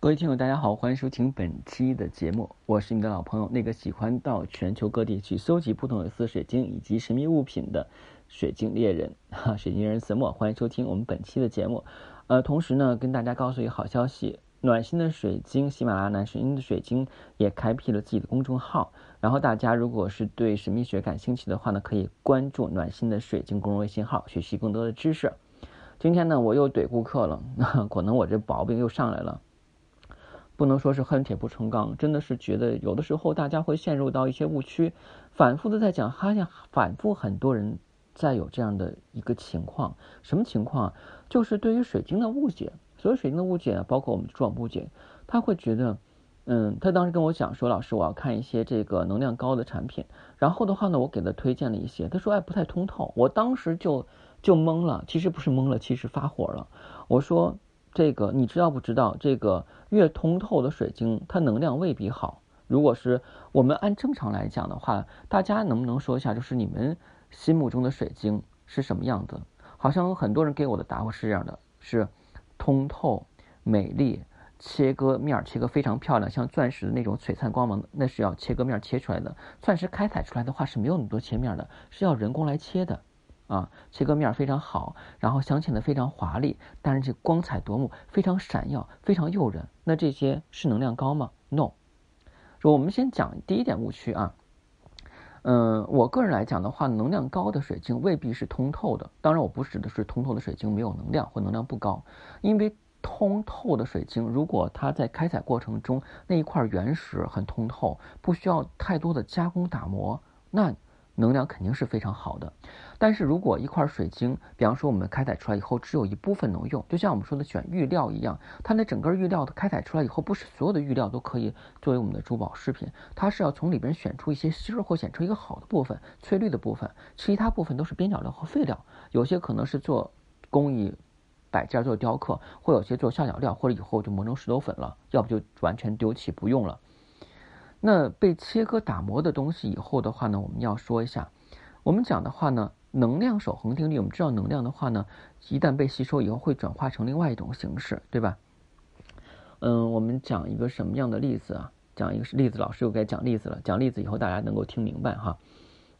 各位听友，大家好，欢迎收听本期的节目，我是你的老朋友，那个喜欢到全球各地去搜集不同有色水晶以及神秘物品的水晶猎人，哈，水晶人色墨，欢迎收听我们本期的节目。呃，同时呢，跟大家告诉一个好消息，暖心的水晶喜马拉雅暖心的水晶也开辟了自己的公众号，然后大家如果是对神秘学感兴趣的话呢，可以关注暖心的水晶公众微信号，学习更多的知识。今天呢，我又怼顾客了，那可能我这毛病又上来了。不能说是恨铁不成钢，真的是觉得有的时候大家会陷入到一些误区，反复的在讲，发现反复很多人在有这样的一个情况，什么情况？就是对于水晶的误解，所有水晶的误解，包括我们珠宝误解，他会觉得，嗯，他当时跟我讲说，老师我要看一些这个能量高的产品，然后的话呢，我给他推荐了一些，他说哎不太通透，我当时就就懵了，其实不是懵了，其实发火了，我说。这个你知道不知道？这个越通透的水晶，它能量未必好。如果是我们按正常来讲的话，大家能不能说一下，就是你们心目中的水晶是什么样子？好像很多人给我的答复是这样的：是通透、美丽、切割面切割非常漂亮，像钻石的那种璀璨光芒，那是要切割面切出来的。钻石开采出来的话是没有那么多切面的，是要人工来切的。啊，切割面非常好，然后镶嵌的非常华丽，但是这光彩夺目，非常闪耀，非常诱人。那这些是能量高吗？No。说我们先讲第一点误区啊。嗯，我个人来讲的话，能量高的水晶未必是通透的。当然，我不指的是通透的水晶没有能量或能量不高，因为通透的水晶，如果它在开采过程中那一块原石很通透，不需要太多的加工打磨，那。能量肯定是非常好的，但是如果一块水晶，比方说我们开采出来以后只有一部分能用，就像我们说的选玉料一样，它那整个玉料的开采出来以后，不是所有的玉料都可以作为我们的珠宝饰品，它是要从里边选出一些芯儿或选出一个好的部分，翠绿的部分，其他部分都是边角料和废料，有些可能是做工艺摆件做雕刻，或有些做下脚料，或者以后就磨成石头粉了，要不就完全丢弃不用了。那被切割打磨的东西以后的话呢，我们要说一下，我们讲的话呢，能量守恒定律，我们知道能量的话呢，一旦被吸收以后会转化成另外一种形式，对吧？嗯，我们讲一个什么样的例子啊？讲一个例子，老师又该讲例子了。讲例子以后大家能够听明白哈。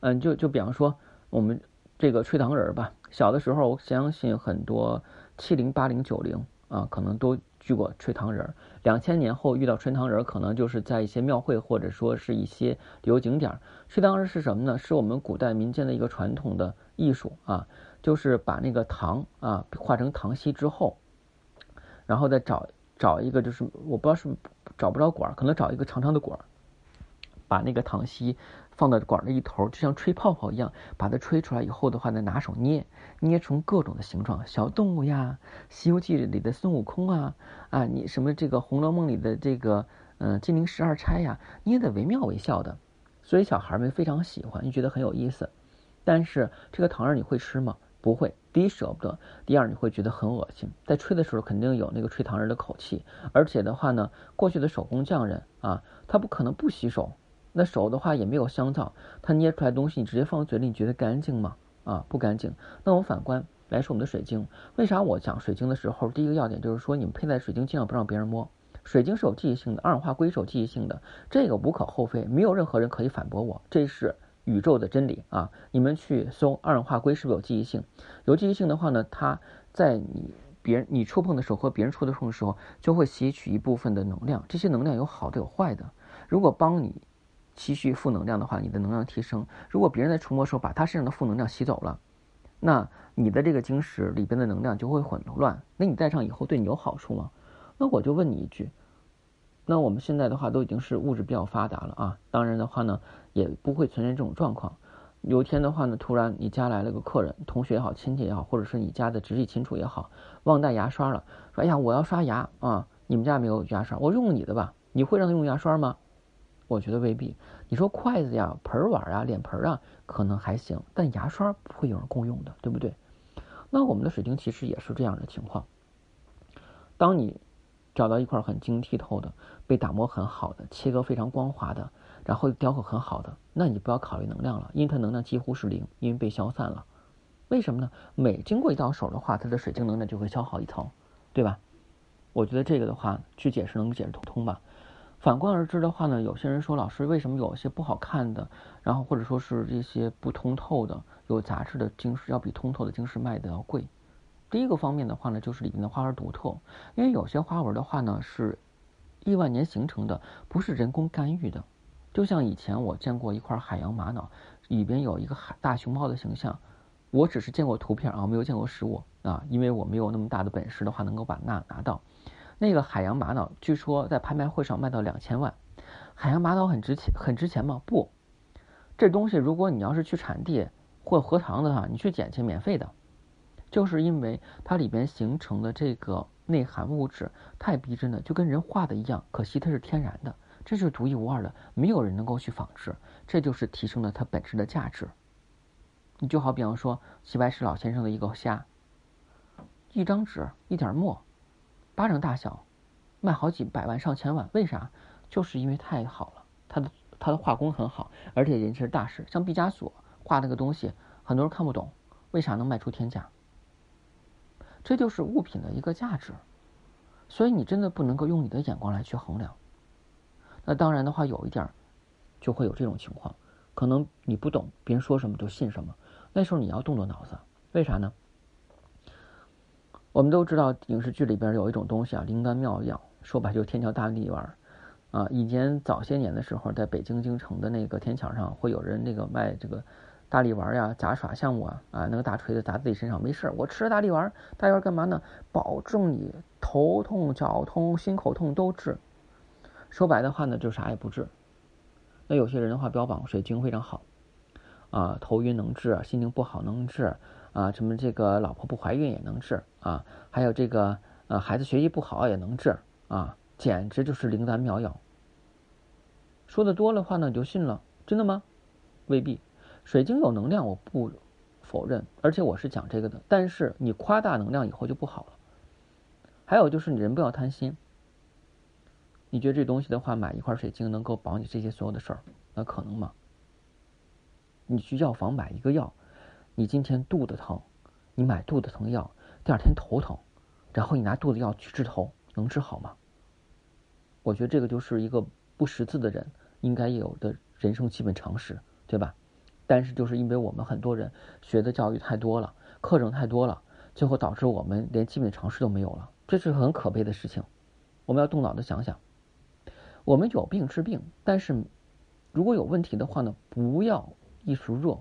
嗯，就就比方说我们这个吹糖人吧，小的时候我相信很多七零八零九零啊，可能都。去过吹糖人儿，两千年后遇到吹糖人儿，可能就是在一些庙会或者说是一些旅游景点儿。吹糖人是什么呢？是我们古代民间的一个传统的艺术啊，就是把那个糖啊化成糖稀之后，然后再找找一个就是我不知道是找不着管儿，可能找一个长长的管儿，把那个糖稀。放到管的一头，就像吹泡泡一样，把它吹出来以后的话呢，拿手捏，捏成各种的形状，小动物呀，《西游记》里的孙悟空啊，啊，你什么这个《红楼梦》里的这个，嗯，金陵十二钗呀，捏得惟妙惟肖的，所以小孩们非常喜欢，就觉得很有意思。但是这个糖儿你会吃吗？不会，第一舍不得，第二你会觉得很恶心，在吹的时候肯定有那个吹糖人的口气，而且的话呢，过去的手工匠人啊，他不可能不洗手。那手的话也没有香皂，它捏出来东西你直接放嘴里，你觉得干净吗？啊，不干净。那我反观来说我们的水晶，为啥我讲水晶的时候，第一个要点就是说你们佩戴水晶尽量不让别人摸。水晶是有记忆性的，二氧化硅是有记忆性的，这个无可厚非，没有任何人可以反驳我，这是宇宙的真理啊！你们去搜二氧化硅是不是有记忆性？有记忆性的话呢，它在你别人你触碰的时候和别人触碰的时候，就会吸取一部分的能量，这些能量有好的有坏的，如果帮你。吸蓄负能量的话，你的能量提升。如果别人在触摸时候把他身上的负能量吸走了，那你的这个晶石里边的能量就会混乱。那你戴上以后对你有好处吗？那我就问你一句，那我们现在的话都已经是物质比较发达了啊，当然的话呢也不会存在这种状况。有一天的话呢，突然你家来了个客人，同学也好，亲戚也好，或者是你家的直系亲属也好，忘带牙刷了，说哎呀我要刷牙啊，你们家没有牙刷，我用你的吧，你会让他用牙刷吗？我觉得未必。你说筷子呀、盆碗啊、脸盆啊，可能还行，但牙刷不会有人共用的，对不对？那我们的水晶其实也是这样的情况。当你找到一块很晶剔透的、被打磨很好的、切割非常光滑的，然后雕刻很好的，那你不要考虑能量了，因为它能量几乎是零，因为被消散了。为什么呢？每经过一道手的话，它的水晶能量就会消耗一层，对吧？我觉得这个的话去解释能解释通吧。反观而知的话呢，有些人说老师为什么有些不好看的，然后或者说是这些不通透的有杂质的晶石要比通透的晶石卖的要贵？第一个方面的话呢，就是里面的花纹独特，因为有些花纹的话呢是亿万年形成的，不是人工干预的。就像以前我见过一块海洋玛瑙，里边有一个海大熊猫的形象，我只是见过图片啊，没有见过实物啊，因为我没有那么大的本事的话，能够把那拿到。那个海洋玛瑙，据说在拍卖会上卖到两千万。海洋玛瑙很值钱，很值钱吗？不，这东西如果你要是去产地或荷塘的话，你去捡去免费的。就是因为它里边形成的这个内含物质太逼真了，就跟人画的一样。可惜它是天然的，这就是独一无二的，没有人能够去仿制。这就是提升了它本质的价值。你就好比方说齐白石老先生的一个虾，一张纸，一点墨。巴掌大小，卖好几百万上千万，为啥？就是因为太好了，他的他的画工很好，而且人是大师。像毕加索画那个东西，很多人看不懂，为啥能卖出天价？这就是物品的一个价值，所以你真的不能够用你的眼光来去衡量。那当然的话，有一点就会有这种情况，可能你不懂，别人说什么就信什么，那时候你要动动脑子，为啥呢？我们都知道影视剧里边有一种东西啊，灵丹妙药，说白就是天桥大力丸啊。以前早些年的时候，在北京京城的那个天桥上，会有人那个卖这个大力丸呀、杂耍项目啊，啊，那个大锤子砸自己身上没事儿我吃了大力丸，大力丸干嘛呢？保证你头痛、脚痛、心口痛都治。说白的话呢，就啥也不治。那有些人的话标榜水晶非常好啊，头晕能治，心情不好能治。啊，什么这个老婆不怀孕也能治啊？还有这个呃孩子学习不好也能治啊？简直就是灵丹妙药。说的多了话呢，你就信了？真的吗？未必。水晶有能量，我不否认，而且我是讲这个的。但是你夸大能量以后就不好了。还有就是你人不要贪心。你觉得这东西的话，买一块水晶能够保你这些所有的事儿，那可能吗？你去药房买一个药。你今天肚子疼，你买肚子疼药，第二天头疼，然后你拿肚子药去治头，能治好吗？我觉得这个就是一个不识字的人应该有的人生基本常识，对吧？但是就是因为我们很多人学的教育太多了，课程太多了，最后导致我们连基本常识都没有了，这是很可悲的事情。我们要动脑子想想，我们有病治病，但是如果有问题的话呢，不要一时热。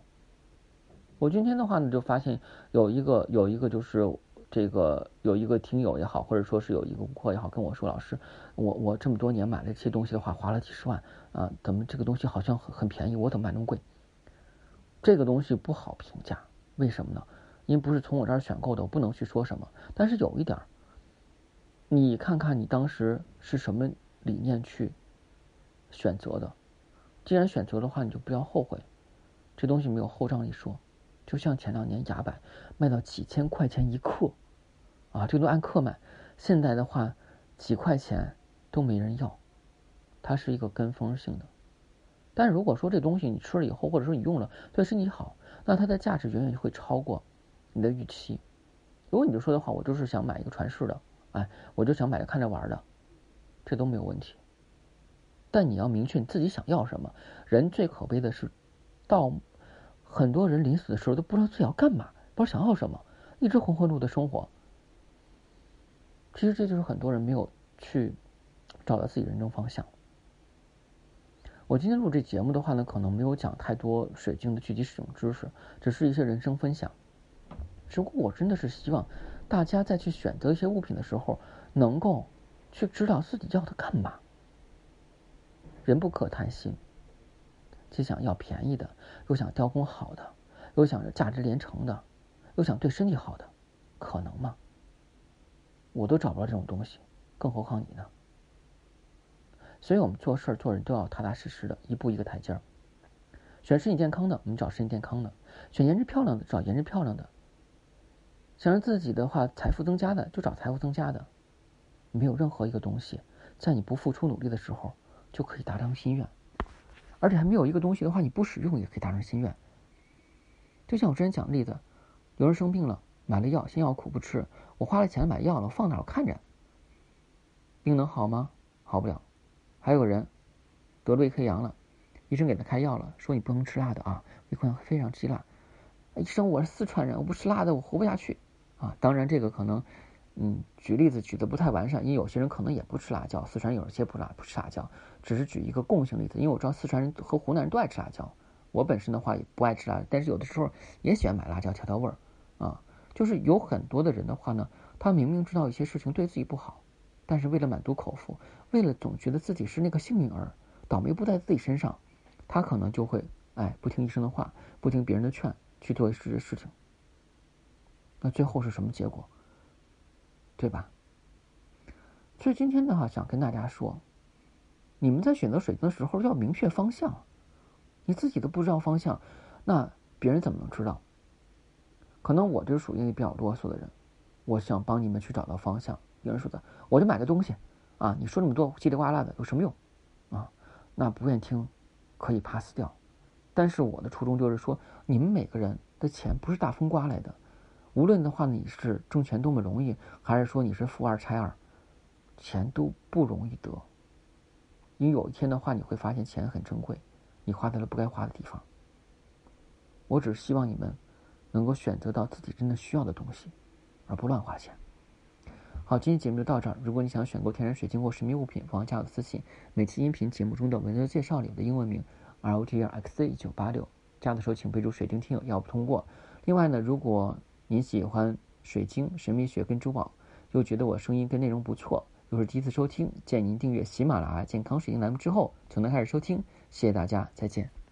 我今天的话呢，就发现有一个有一个就是这个有一个听友也好，或者说是有一个顾客也好，跟我说：“老师，我我这么多年买了这些东西的话，花了几十万啊，怎么这个东西好像很很便宜？我怎么买那么贵？”这个东西不好评价，为什么呢？因为不是从我这儿选购的，我不能去说什么。但是有一点，你看看你当时是什么理念去选择的，既然选择的话，你就不要后悔。这东西没有后账一说。就像前两年崖柏卖到几千块钱一克，啊，这都按克卖。现在的话，几块钱都没人要，它是一个跟风性的。但如果说这东西你吃了以后，或者说你用了对身体好，那它的价值远远会超过你的预期。如果你就说的话，我就是想买一个传世的，哎，我就想买个看着玩的，这都没有问题。但你要明确你自己想要什么。人最可悲的是到。很多人临死的时候都不知道自己要干嘛，不知道想要什么，一直浑浑噩的生活。其实这就是很多人没有去找到自己人生方向。我今天录这节目的话呢，可能没有讲太多水晶的具体使用知识，只是一些人生分享。只不过我真的是希望大家在去选择一些物品的时候，能够去知道自己要它干嘛。人不可贪心。既想要便宜的，又想雕工好的，又想着价值连城的，又想对身体好的，可能吗？我都找不到这种东西，更何况你呢？所以我们做事做人都要踏踏实实的，一步一个台阶儿。选身体健康的，我们找身体健康的；选颜值漂亮的，找颜值漂亮的；想让自己的话财富增加的，就找财富增加的。没有任何一个东西，在你不付出努力的时候，就可以达成心愿。而且还没有一个东西的话，你不使用也可以达成心愿。就像我之前讲的例子，有人生病了，买了药，先药苦不吃，我花了钱买药了，我放哪我看着，病能好吗？好不了。还有人得了胃溃疡了，医生给他开药了，说你不能吃辣的啊，胃溃疡非常激辣。医生，我是四川人，我不吃辣的我活不下去啊。当然这个可能，嗯，举例子举的不太完善，因为有些人可能也不吃辣椒，四川有一些不辣不吃辣椒，只是举一个共性例子。因为我知道四川人和湖南人都爱吃辣椒，我本身的话也不爱吃辣，但是有的时候也喜欢买辣椒调调味儿啊。就是有很多的人的话呢，他明明知道一些事情对自己不好。但是为了满足口腹，为了总觉得自己是那个幸运儿，倒霉不在自己身上，他可能就会哎不听医生的话，不听别人的劝去做这些事情。那最后是什么结果？对吧？所以今天的话，想跟大家说，你们在选择水晶的时候要明确方向，你自己都不知道方向，那别人怎么能知道？可能我这属于比较啰嗦的人，我想帮你们去找到方向。有人说的，我就买个东西，啊，你说那么多叽里呱啦的有什么用，啊，那不愿听，可以 pass 掉。但是我的初衷就是说，你们每个人的钱不是大风刮来的，无论的话你是挣钱多么容易，还是说你是富二拆二，钱都不容易得。因为有一天的话，你会发现钱很珍贵，你花在了不该花的地方。我只是希望你们能够选择到自己真的需要的东西，而不乱花钱。好，今天节目就到这儿。如果你想选购天然水晶或神秘物品，欢迎加我的私信。每期音频节目中的文字介绍里的英文名 R O T R X Z 一九八六，加的时候请备注“水晶听友”，要不通过。另外呢，如果您喜欢水晶、神秘学跟珠宝，又觉得我声音跟内容不错，又是第一次收听，建议您订阅喜马拉雅健康水晶栏目之后，就能开始收听。谢谢大家，再见。